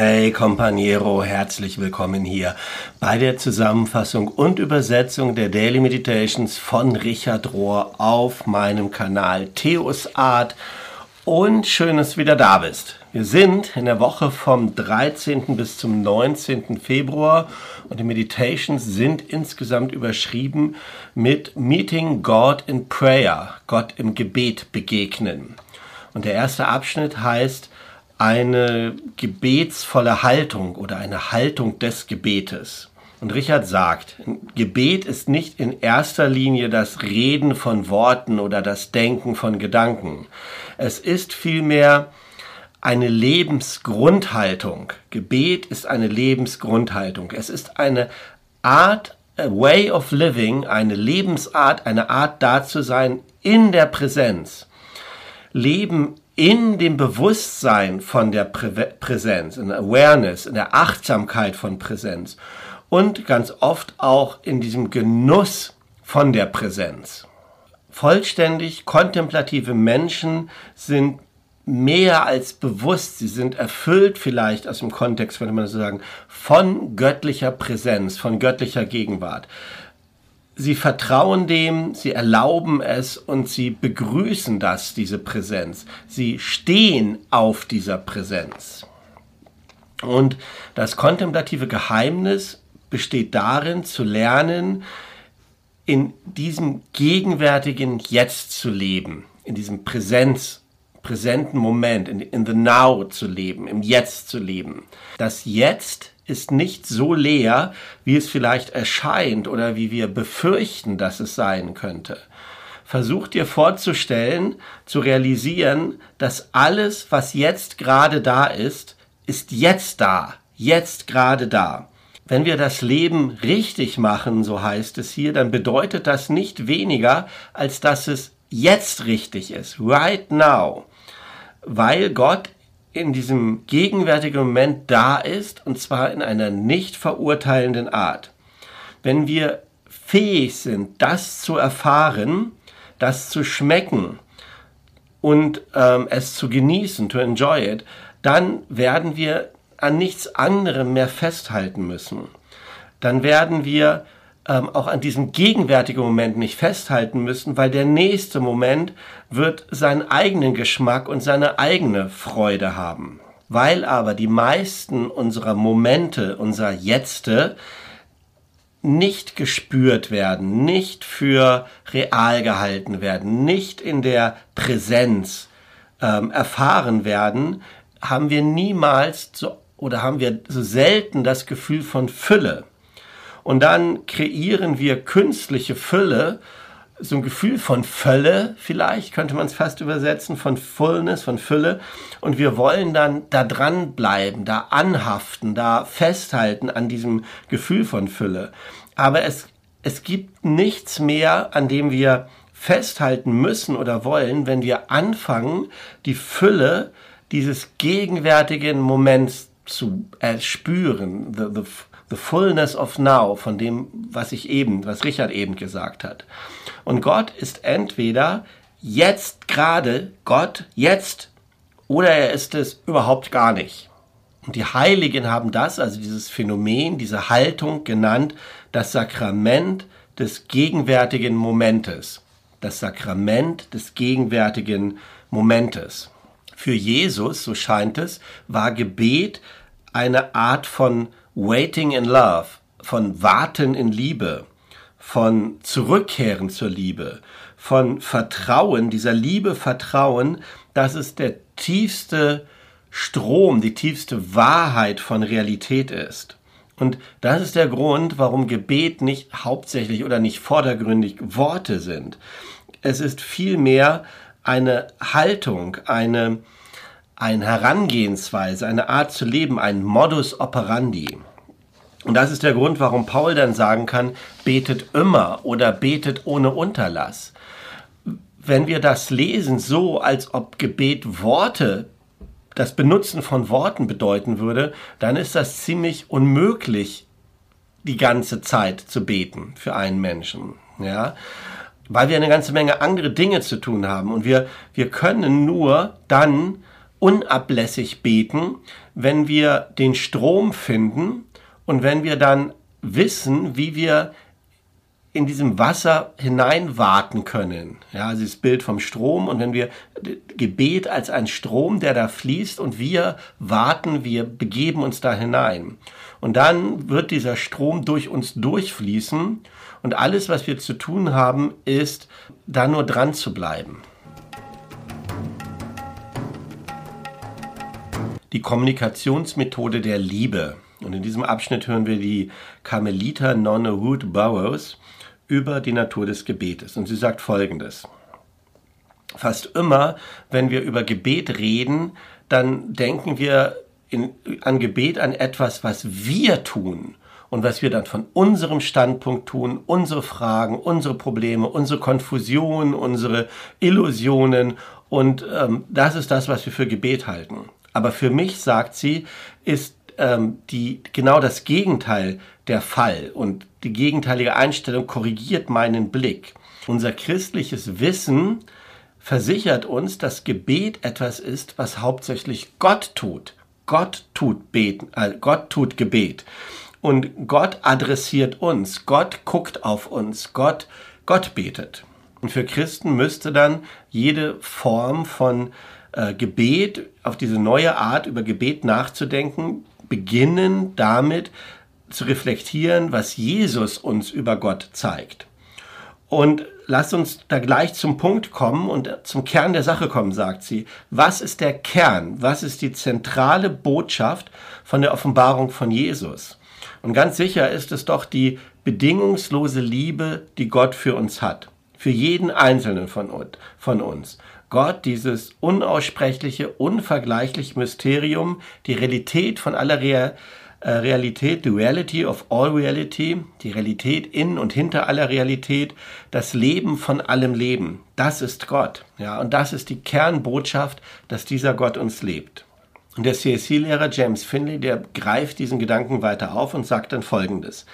Hey Companiero, herzlich willkommen hier bei der Zusammenfassung und Übersetzung der Daily Meditations von Richard Rohr auf meinem Kanal Theos Art und schön, dass du wieder da bist. Wir sind in der Woche vom 13. bis zum 19. Februar und die Meditations sind insgesamt überschrieben mit Meeting God in Prayer, Gott im Gebet begegnen. Und der erste Abschnitt heißt eine gebetsvolle Haltung oder eine Haltung des Gebetes. Und Richard sagt, Gebet ist nicht in erster Linie das Reden von Worten oder das Denken von Gedanken. Es ist vielmehr eine Lebensgrundhaltung. Gebet ist eine Lebensgrundhaltung. Es ist eine Art, a way of living, eine Lebensart, eine Art da zu sein in der Präsenz. Leben in dem Bewusstsein von der Prä Präsenz, in der Awareness, in der Achtsamkeit von Präsenz und ganz oft auch in diesem Genuss von der Präsenz. Vollständig kontemplative Menschen sind mehr als bewusst, sie sind erfüllt vielleicht aus dem Kontext, würde man so sagen, von göttlicher Präsenz, von göttlicher Gegenwart. Sie vertrauen dem, sie erlauben es und sie begrüßen das, diese Präsenz. Sie stehen auf dieser Präsenz. Und das kontemplative Geheimnis besteht darin, zu lernen, in diesem gegenwärtigen Jetzt zu leben, in diesem Präsenz, präsenten Moment, in, in the now zu leben, im Jetzt zu leben. Das Jetzt ist nicht so leer, wie es vielleicht erscheint oder wie wir befürchten, dass es sein könnte. Versuch dir vorzustellen, zu realisieren, dass alles, was jetzt gerade da ist, ist jetzt da, jetzt gerade da. Wenn wir das Leben richtig machen, so heißt es hier, dann bedeutet das nicht weniger, als dass es jetzt richtig ist, right now, weil Gott in diesem gegenwärtigen Moment da ist, und zwar in einer nicht verurteilenden Art. Wenn wir fähig sind, das zu erfahren, das zu schmecken und ähm, es zu genießen, to enjoy it, dann werden wir an nichts anderem mehr festhalten müssen. Dann werden wir ähm, auch an diesem gegenwärtigen Moment nicht festhalten müssen, weil der nächste Moment wird seinen eigenen Geschmack und seine eigene Freude haben. Weil aber die meisten unserer Momente, unserer Jetzte, nicht gespürt werden, nicht für real gehalten werden, nicht in der Präsenz ähm, erfahren werden, haben wir niemals so, oder haben wir so selten das Gefühl von Fülle. Und dann kreieren wir künstliche Fülle, so ein Gefühl von Fülle, vielleicht könnte man es fast übersetzen, von Fullness, von Fülle. Und wir wollen dann da dranbleiben, da anhaften, da festhalten an diesem Gefühl von Fülle. Aber es, es gibt nichts mehr, an dem wir festhalten müssen oder wollen, wenn wir anfangen, die Fülle dieses gegenwärtigen Moments zu erspüren, the, the, the fullness of now, von dem, was ich eben, was Richard eben gesagt hat. Und Gott ist entweder jetzt gerade Gott, jetzt, oder er ist es überhaupt gar nicht. Und die Heiligen haben das, also dieses Phänomen, diese Haltung genannt, das Sakrament des gegenwärtigen Momentes. Das Sakrament des gegenwärtigen Momentes. Für Jesus, so scheint es, war Gebet eine Art von Waiting in Love, von Warten in Liebe, von Zurückkehren zur Liebe, von Vertrauen, dieser Liebe Vertrauen, dass es der tiefste Strom, die tiefste Wahrheit von Realität ist. Und das ist der Grund, warum Gebet nicht hauptsächlich oder nicht vordergründig Worte sind. Es ist vielmehr eine Haltung, eine, eine Herangehensweise, eine Art zu leben, ein Modus operandi. Und das ist der Grund, warum Paul dann sagen kann, betet immer oder betet ohne Unterlass. Wenn wir das lesen so, als ob Gebet Worte, das Benutzen von Worten bedeuten würde, dann ist das ziemlich unmöglich, die ganze Zeit zu beten für einen Menschen. Ja, weil wir eine ganze Menge andere Dinge zu tun haben und wir, wir können nur dann unablässig beten, wenn wir den Strom finden und wenn wir dann wissen, wie wir in diesem Wasser hineinwarten können. Ja, also das Bild vom Strom und wenn wir Gebet als ein Strom, der da fließt und wir warten, wir begeben uns da hinein. Und dann wird dieser Strom durch uns durchfließen und alles, was wir zu tun haben, ist, da nur dran zu bleiben. Die Kommunikationsmethode der Liebe. Und in diesem Abschnitt hören wir die Karmeliter Nonne Ruth Burroughs über die Natur des Gebetes. Und sie sagt Folgendes. Fast immer, wenn wir über Gebet reden, dann denken wir in, an Gebet an etwas, was wir tun und was wir dann von unserem Standpunkt tun, unsere Fragen, unsere Probleme, unsere Konfusion, unsere Illusionen und ähm, das ist das, was wir für Gebet halten. Aber für mich, sagt sie, ist ähm, die, genau das Gegenteil der Fall und die gegenteilige Einstellung korrigiert meinen Blick. Unser christliches Wissen versichert uns, dass Gebet etwas ist, was hauptsächlich Gott tut. Gott tut beten, äh, Gott tut Gebet. Und Gott adressiert uns. Gott guckt auf uns. Gott, Gott betet. Und für Christen müsste dann jede Form von äh, Gebet, auf diese neue Art über Gebet nachzudenken, beginnen damit zu reflektieren, was Jesus uns über Gott zeigt. Und lasst uns da gleich zum Punkt kommen und zum Kern der Sache kommen, sagt sie. Was ist der Kern? Was ist die zentrale Botschaft von der Offenbarung von Jesus? Und ganz sicher ist es doch die bedingungslose Liebe, die Gott für uns hat. Für jeden Einzelnen von uns. Gott, dieses unaussprechliche, unvergleichliche Mysterium, die Realität von aller äh, Realität, the reality of all reality, die Realität in und hinter aller Realität, das Leben von allem Leben. Das ist Gott. Ja, und das ist die Kernbotschaft, dass dieser Gott uns lebt. Und der CSC-Lehrer James Finley, der greift diesen Gedanken weiter auf und sagt dann Folgendes.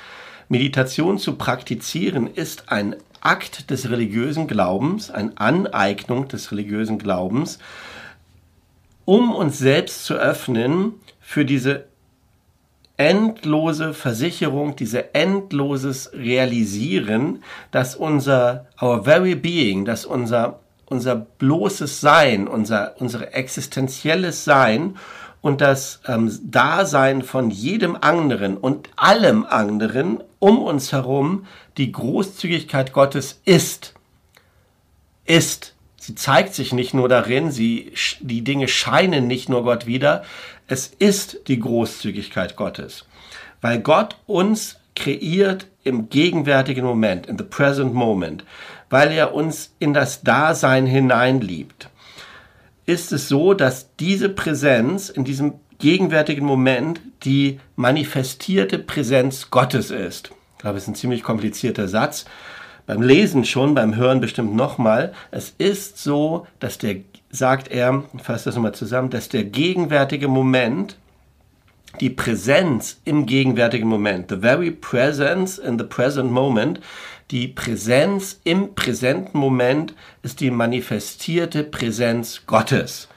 Meditation zu praktizieren ist ein Akt des religiösen Glaubens, eine Aneignung des religiösen Glaubens, um uns selbst zu öffnen für diese endlose Versicherung, diese endloses Realisieren, dass unser our very being, dass unser unser bloßes Sein, unser unsere existenzielles Sein und das ähm, Dasein von jedem anderen und allem anderen um uns herum die Großzügigkeit Gottes ist. Ist. Sie zeigt sich nicht nur darin, sie, die Dinge scheinen nicht nur Gott wieder, es ist die Großzügigkeit Gottes. Weil Gott uns kreiert im gegenwärtigen Moment, in the present moment, weil er uns in das Dasein hineinliebt, ist es so, dass diese Präsenz in diesem gegenwärtigen Moment die manifestierte Präsenz Gottes ist. Glaube, es ist ein ziemlich komplizierter Satz. Beim Lesen schon, beim Hören bestimmt nochmal. Es ist so, dass der, sagt er, ich fasse das nochmal zusammen, dass der gegenwärtige Moment, die Präsenz im gegenwärtigen Moment, the very presence in the present moment, die Präsenz im präsenten Moment ist die manifestierte Präsenz Gottes.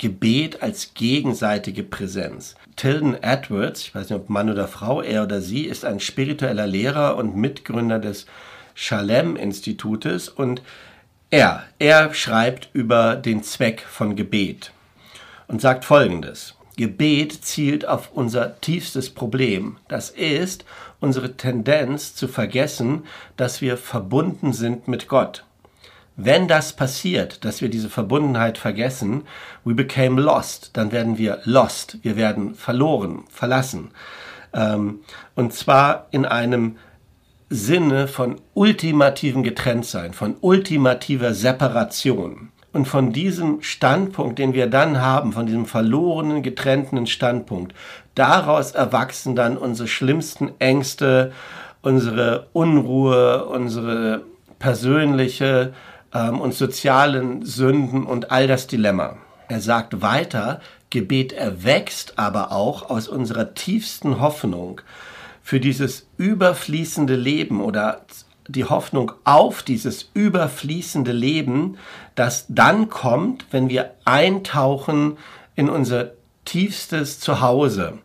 Gebet als gegenseitige Präsenz. Tilden Edwards, ich weiß nicht ob Mann oder Frau, er oder sie, ist ein spiritueller Lehrer und Mitgründer des Shalem-Institutes und er, er schreibt über den Zweck von Gebet und sagt folgendes. Gebet zielt auf unser tiefstes Problem. Das ist unsere Tendenz zu vergessen, dass wir verbunden sind mit Gott. Wenn das passiert, dass wir diese Verbundenheit vergessen, we became lost, dann werden wir lost, wir werden verloren, verlassen. Ähm, und zwar in einem Sinne von ultimativen Getrenntsein, von ultimativer Separation. Und von diesem Standpunkt, den wir dann haben, von diesem verlorenen, getrennten Standpunkt, daraus erwachsen dann unsere schlimmsten Ängste, unsere Unruhe, unsere persönliche ähm, und sozialen Sünden und all das Dilemma. Er sagt weiter, Gebet erwächst aber auch aus unserer tiefsten Hoffnung für dieses überfließende Leben oder die Hoffnung auf dieses überfließende Leben, das dann kommt, wenn wir eintauchen in unser tiefstes Zuhause,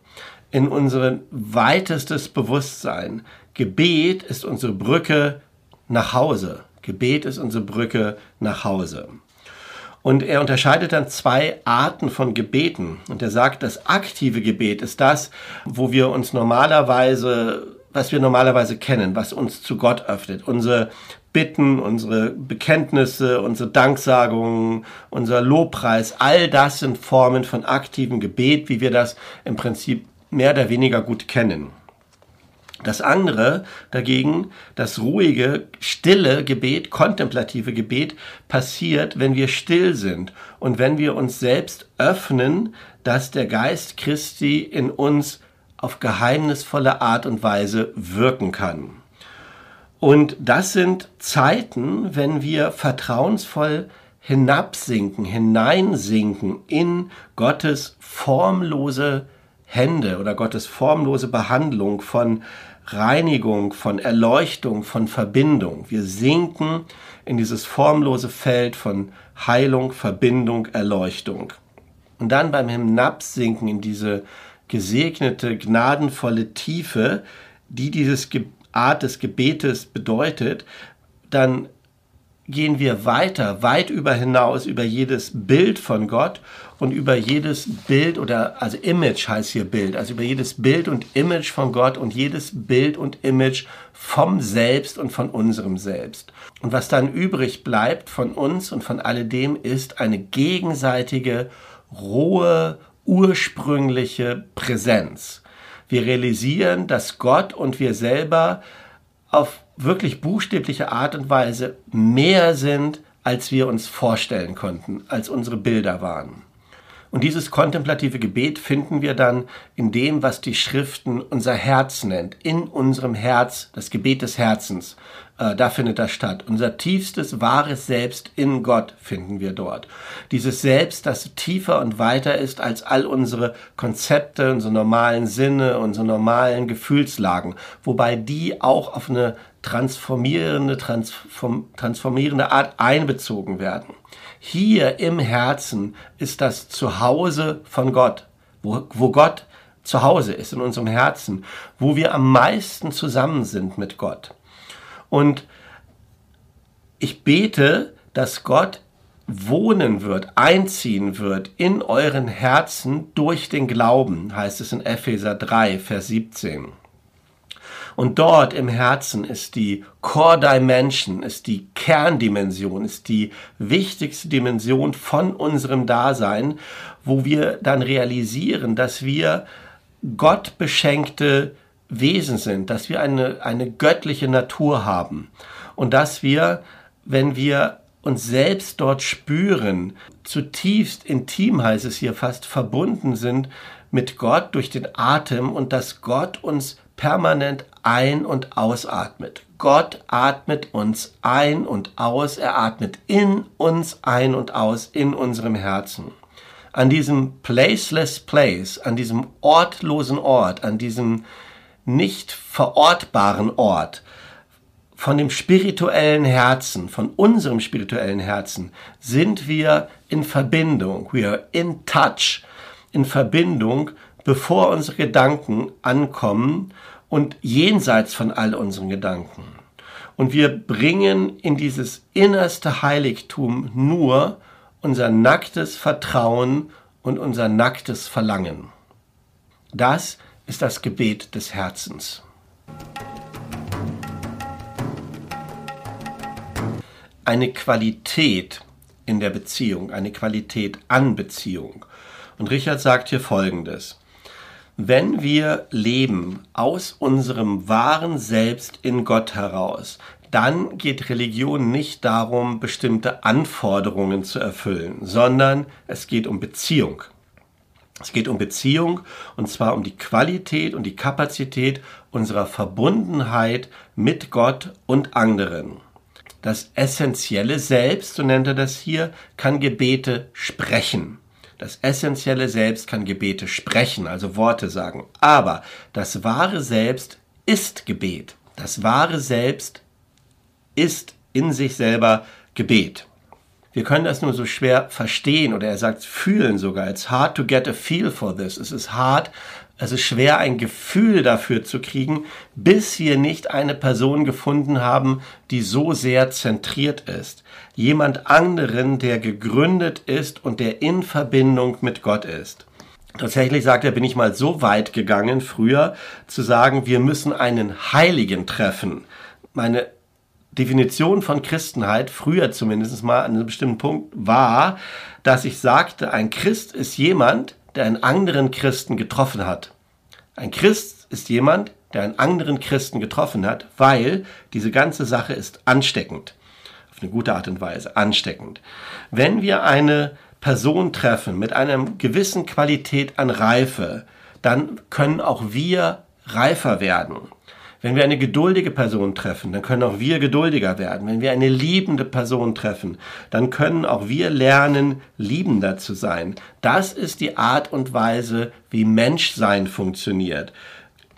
in unser weitestes Bewusstsein. Gebet ist unsere Brücke nach Hause. Gebet ist unsere Brücke nach Hause. Und er unterscheidet dann zwei Arten von Gebeten. Und er sagt, das aktive Gebet ist das, wo wir uns normalerweise, was wir normalerweise kennen, was uns zu Gott öffnet. Unsere Bitten, unsere Bekenntnisse, unsere Danksagungen, unser Lobpreis, all das sind Formen von aktivem Gebet, wie wir das im Prinzip mehr oder weniger gut kennen. Das andere dagegen, das ruhige, stille Gebet, kontemplative Gebet, passiert, wenn wir still sind und wenn wir uns selbst öffnen, dass der Geist Christi in uns auf geheimnisvolle Art und Weise wirken kann. Und das sind Zeiten, wenn wir vertrauensvoll hinabsinken, hineinsinken in Gottes formlose Hände oder Gottes formlose Behandlung von Reinigung, von Erleuchtung, von Verbindung. Wir sinken in dieses formlose Feld von Heilung, Verbindung, Erleuchtung. Und dann beim Hinabsinken in diese gesegnete, gnadenvolle Tiefe, die dieses Art des Gebetes bedeutet, dann gehen wir weiter, weit über hinaus, über jedes Bild von Gott und über jedes Bild oder, also Image heißt hier Bild, also über jedes Bild und Image von Gott und jedes Bild und Image vom Selbst und von unserem Selbst. Und was dann übrig bleibt von uns und von alledem ist eine gegenseitige, rohe, ursprüngliche Präsenz. Wir realisieren, dass Gott und wir selber auf wirklich buchstäbliche Art und Weise mehr sind, als wir uns vorstellen konnten, als unsere Bilder waren. Und dieses kontemplative Gebet finden wir dann in dem, was die Schriften unser Herz nennt, in unserem Herz, das Gebet des Herzens. Äh, da findet das statt. Unser tiefstes, wahres Selbst in Gott finden wir dort. Dieses Selbst, das tiefer und weiter ist als all unsere Konzepte, unsere normalen Sinne, unsere normalen Gefühlslagen, wobei die auch auf eine transformierende, transform, transformierende Art einbezogen werden. Hier im Herzen ist das Zuhause von Gott, wo, wo Gott zu Hause ist in unserem Herzen, wo wir am meisten zusammen sind mit Gott. Und ich bete, dass Gott wohnen wird, einziehen wird in euren Herzen durch den Glauben, heißt es in Epheser 3, Vers 17. Und dort im Herzen ist die Core Dimension, ist die Kerndimension, ist die wichtigste Dimension von unserem Dasein, wo wir dann realisieren, dass wir Gott beschenkte Wesen sind, dass wir eine, eine göttliche Natur haben. Und dass wir, wenn wir uns selbst dort spüren, zutiefst intim heißt es hier fast, verbunden sind mit Gott durch den Atem und dass Gott uns permanent ein- und ausatmet. Gott atmet uns ein und aus, er atmet in uns ein und aus, in unserem Herzen. An diesem placeless place, an diesem ortlosen Ort, an diesem nicht verortbaren Ort, von dem spirituellen Herzen, von unserem spirituellen Herzen, sind wir in Verbindung. We are in touch, in Verbindung bevor unsere Gedanken ankommen und jenseits von all unseren Gedanken. Und wir bringen in dieses innerste Heiligtum nur unser nacktes Vertrauen und unser nacktes Verlangen. Das ist das Gebet des Herzens. Eine Qualität in der Beziehung, eine Qualität an Beziehung. Und Richard sagt hier Folgendes. Wenn wir leben aus unserem wahren Selbst in Gott heraus, dann geht Religion nicht darum, bestimmte Anforderungen zu erfüllen, sondern es geht um Beziehung. Es geht um Beziehung und zwar um die Qualität und die Kapazität unserer Verbundenheit mit Gott und anderen. Das essentielle Selbst, so nennt er das hier, kann Gebete sprechen. Das essentielle Selbst kann Gebete sprechen, also Worte sagen. Aber das wahre Selbst ist Gebet. Das wahre Selbst ist in sich selber Gebet. Wir können das nur so schwer verstehen oder er sagt fühlen sogar. It's hard to get a feel for this. Es ist hart, ist schwer, ein Gefühl dafür zu kriegen, bis wir nicht eine Person gefunden haben, die so sehr zentriert ist. Jemand anderen, der gegründet ist und der in Verbindung mit Gott ist. Tatsächlich sagt er, bin ich mal so weit gegangen, früher zu sagen, wir müssen einen Heiligen treffen. Meine Definition von Christenheit, früher zumindest mal an einem bestimmten Punkt, war, dass ich sagte, ein Christ ist jemand, der einen anderen Christen getroffen hat. Ein Christ ist jemand, der einen anderen Christen getroffen hat, weil diese ganze Sache ist ansteckend. Auf eine gute Art und Weise ansteckend. Wenn wir eine Person treffen mit einer gewissen Qualität an Reife, dann können auch wir reifer werden. Wenn wir eine geduldige Person treffen, dann können auch wir geduldiger werden. Wenn wir eine liebende Person treffen, dann können auch wir lernen, liebender zu sein. Das ist die Art und Weise, wie Menschsein funktioniert,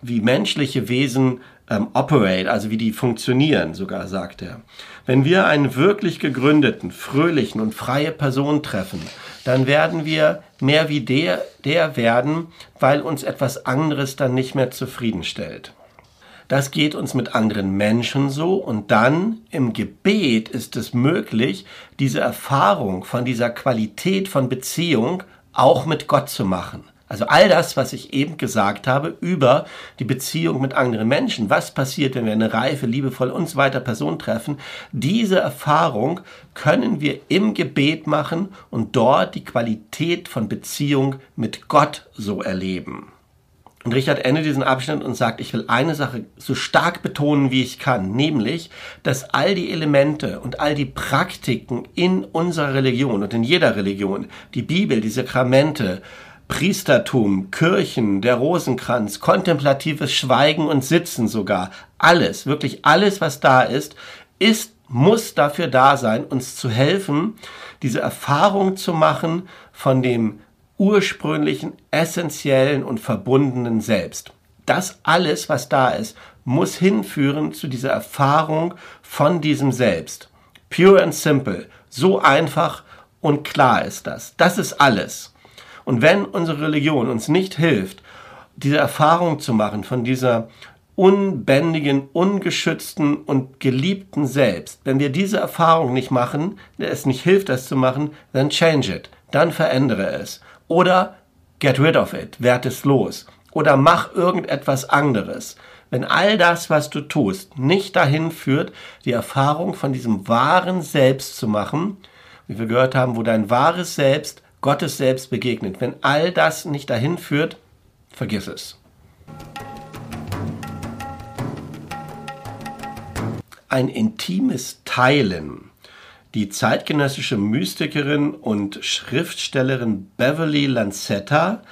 wie menschliche Wesen ähm, operate, also wie die funktionieren, sogar sagt er. Wenn wir einen wirklich gegründeten, fröhlichen und freie Person treffen, dann werden wir mehr wie der, der werden, weil uns etwas anderes dann nicht mehr zufriedenstellt. Das geht uns mit anderen Menschen so und dann im Gebet ist es möglich, diese Erfahrung von dieser Qualität von Beziehung auch mit Gott zu machen. Also all das, was ich eben gesagt habe über die Beziehung mit anderen Menschen, was passiert, wenn wir eine reife, liebevoll und so weiter Person treffen, diese Erfahrung können wir im Gebet machen und dort die Qualität von Beziehung mit Gott so erleben. Und Richard endet diesen Abschnitt und sagt, ich will eine Sache so stark betonen, wie ich kann, nämlich, dass all die Elemente und all die Praktiken in unserer Religion und in jeder Religion, die Bibel, die Sakramente, Priestertum, Kirchen, der Rosenkranz, kontemplatives Schweigen und Sitzen sogar, alles, wirklich alles, was da ist, ist, muss dafür da sein, uns zu helfen, diese Erfahrung zu machen von dem ursprünglichen, essentiellen und verbundenen Selbst. Das alles, was da ist, muss hinführen zu dieser Erfahrung von diesem Selbst. Pure and simple. So einfach und klar ist das. Das ist alles. Und wenn unsere Religion uns nicht hilft, diese Erfahrung zu machen von dieser unbändigen, ungeschützten und geliebten Selbst, wenn wir diese Erfahrung nicht machen, es nicht hilft, das zu machen, dann change it, dann verändere es. Oder get rid of it, werd es los. Oder mach irgendetwas anderes. Wenn all das, was du tust, nicht dahin führt, die Erfahrung von diesem wahren Selbst zu machen, wie wir gehört haben, wo dein wahres Selbst Gottes Selbst begegnet, wenn all das nicht dahin führt, vergiss es. Ein intimes Teilen die zeitgenössische Mystikerin und Schriftstellerin Beverly Lancetta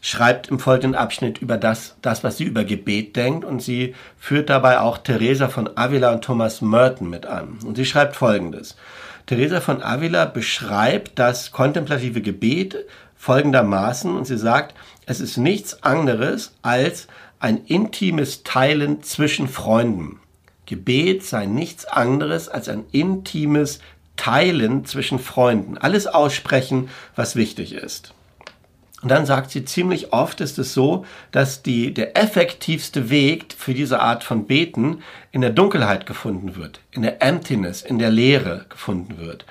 schreibt im folgenden Abschnitt über das, das, was sie über Gebet denkt und sie führt dabei auch Teresa von Avila und Thomas Merton mit an. Und sie schreibt folgendes. Teresa von Avila beschreibt das kontemplative Gebet folgendermaßen und sie sagt, es ist nichts anderes als ein intimes Teilen zwischen Freunden. Gebet sei nichts anderes als ein intimes Teilen zwischen Freunden. Alles aussprechen, was wichtig ist. Und dann sagt sie, ziemlich oft ist es so, dass die, der effektivste Weg für diese Art von Beten in der Dunkelheit gefunden wird, in der Emptiness, in der Leere gefunden wird.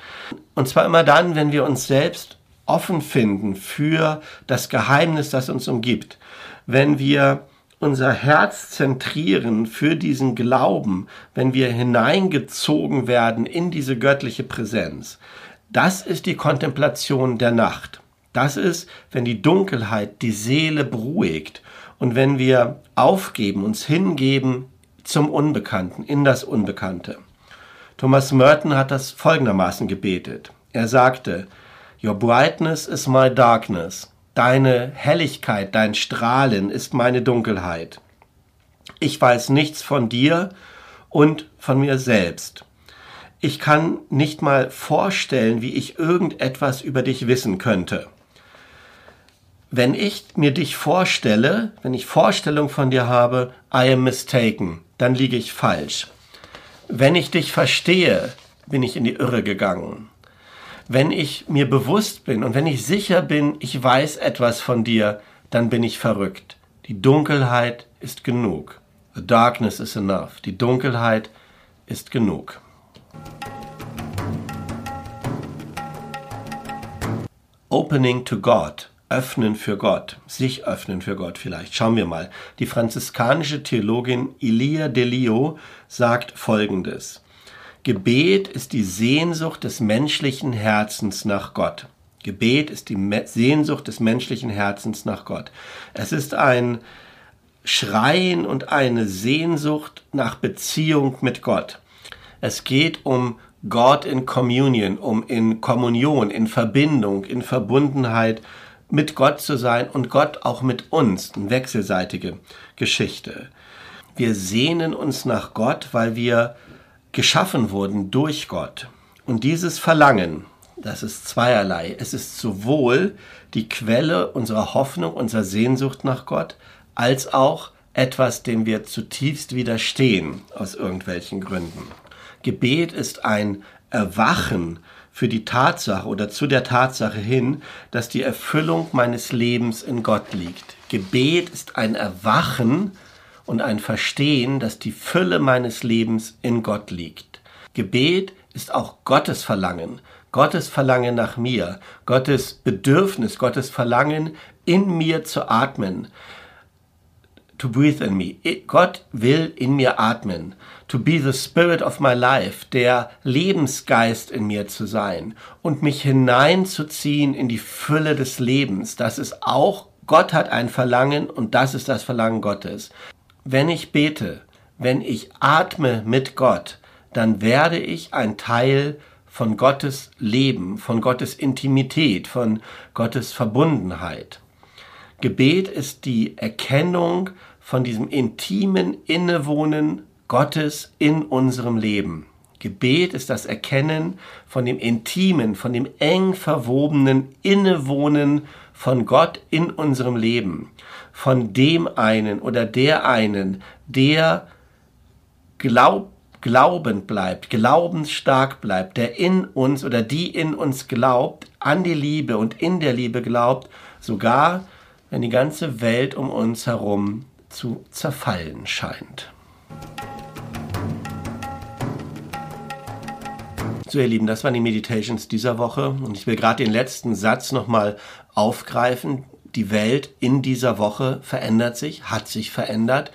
Und zwar immer dann, wenn wir uns selbst offen finden für das Geheimnis, das uns umgibt. Wenn wir unser Herz zentrieren für diesen Glauben, wenn wir hineingezogen werden in diese göttliche Präsenz. Das ist die Kontemplation der Nacht. Das ist, wenn die Dunkelheit die Seele beruhigt und wenn wir aufgeben, uns hingeben zum Unbekannten, in das Unbekannte. Thomas Merton hat das folgendermaßen gebetet. Er sagte, Your brightness is my darkness. Deine Helligkeit, dein Strahlen ist meine Dunkelheit. Ich weiß nichts von dir und von mir selbst. Ich kann nicht mal vorstellen, wie ich irgendetwas über dich wissen könnte. Wenn ich mir dich vorstelle, wenn ich Vorstellung von dir habe, I am mistaken, dann liege ich falsch. Wenn ich dich verstehe, bin ich in die Irre gegangen. Wenn ich mir bewusst bin und wenn ich sicher bin, ich weiß etwas von dir, dann bin ich verrückt. Die Dunkelheit ist genug. The darkness is enough. Die Dunkelheit ist genug. Opening to God. Öffnen für Gott, sich öffnen für Gott vielleicht. Schauen wir mal. Die franziskanische Theologin Ilia Delio sagt Folgendes. Gebet ist die Sehnsucht des menschlichen Herzens nach Gott. Gebet ist die Sehnsucht des menschlichen Herzens nach Gott. Es ist ein Schreien und eine Sehnsucht nach Beziehung mit Gott. Es geht um Gott in Communion, um in Kommunion, in Verbindung, in Verbundenheit mit Gott zu sein und Gott auch mit uns. Eine wechselseitige Geschichte. Wir sehnen uns nach Gott, weil wir geschaffen wurden durch Gott. Und dieses Verlangen, das ist zweierlei. Es ist sowohl die Quelle unserer Hoffnung, unserer Sehnsucht nach Gott, als auch etwas, dem wir zutiefst widerstehen aus irgendwelchen Gründen. Gebet ist ein Erwachen für die Tatsache oder zu der Tatsache hin, dass die Erfüllung meines Lebens in Gott liegt. Gebet ist ein Erwachen und ein Verstehen, dass die Fülle meines Lebens in Gott liegt. Gebet ist auch Gottes Verlangen, Gottes Verlangen nach mir, Gottes Bedürfnis, Gottes Verlangen in mir zu atmen. To breathe in me. Gott will in mir atmen. To be the spirit of my life, der Lebensgeist in mir zu sein und mich hineinzuziehen in die Fülle des Lebens. Das ist auch Gott hat ein Verlangen und das ist das Verlangen Gottes wenn ich bete, wenn ich atme mit Gott, dann werde ich ein Teil von Gottes Leben, von Gottes Intimität, von Gottes Verbundenheit. Gebet ist die Erkennung von diesem intimen Innewohnen Gottes in unserem Leben. Gebet ist das Erkennen von dem intimen, von dem eng verwobenen Innewohnen von Gott in unserem Leben, von dem einen oder der einen, der glaub, glaubend bleibt, glaubensstark bleibt, der in uns oder die in uns glaubt, an die Liebe und in der Liebe glaubt, sogar wenn die ganze Welt um uns herum zu zerfallen scheint. So, ihr Lieben, das waren die Meditations dieser Woche und ich will gerade den letzten Satz nochmal aufgreifen. Die Welt in dieser Woche verändert sich, hat sich verändert.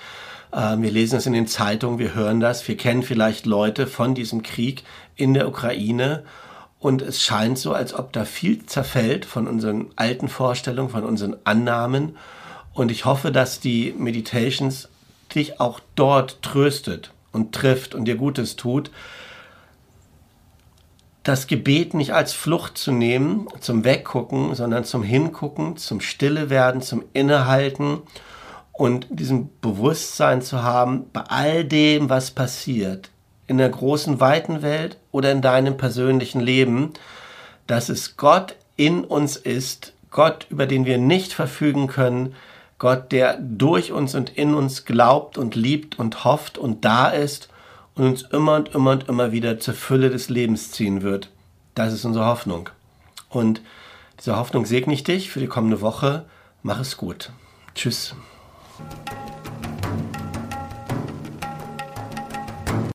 Ähm, wir lesen es in den Zeitungen, wir hören das, wir kennen vielleicht Leute von diesem Krieg in der Ukraine und es scheint so, als ob da viel zerfällt von unseren alten Vorstellungen, von unseren Annahmen. Und ich hoffe, dass die Meditations dich auch dort tröstet und trifft und dir Gutes tut, das Gebet nicht als Flucht zu nehmen, zum Weggucken, sondern zum Hingucken, zum Stille werden, zum Innehalten und diesem Bewusstsein zu haben, bei all dem, was passiert, in der großen, weiten Welt oder in deinem persönlichen Leben, dass es Gott in uns ist, Gott, über den wir nicht verfügen können, Gott, der durch uns und in uns glaubt und liebt und hofft und da ist und uns immer und immer und immer wieder zur Fülle des Lebens ziehen wird. Das ist unsere Hoffnung. Und diese Hoffnung segne ich dich für die kommende Woche. Mach es gut. Tschüss.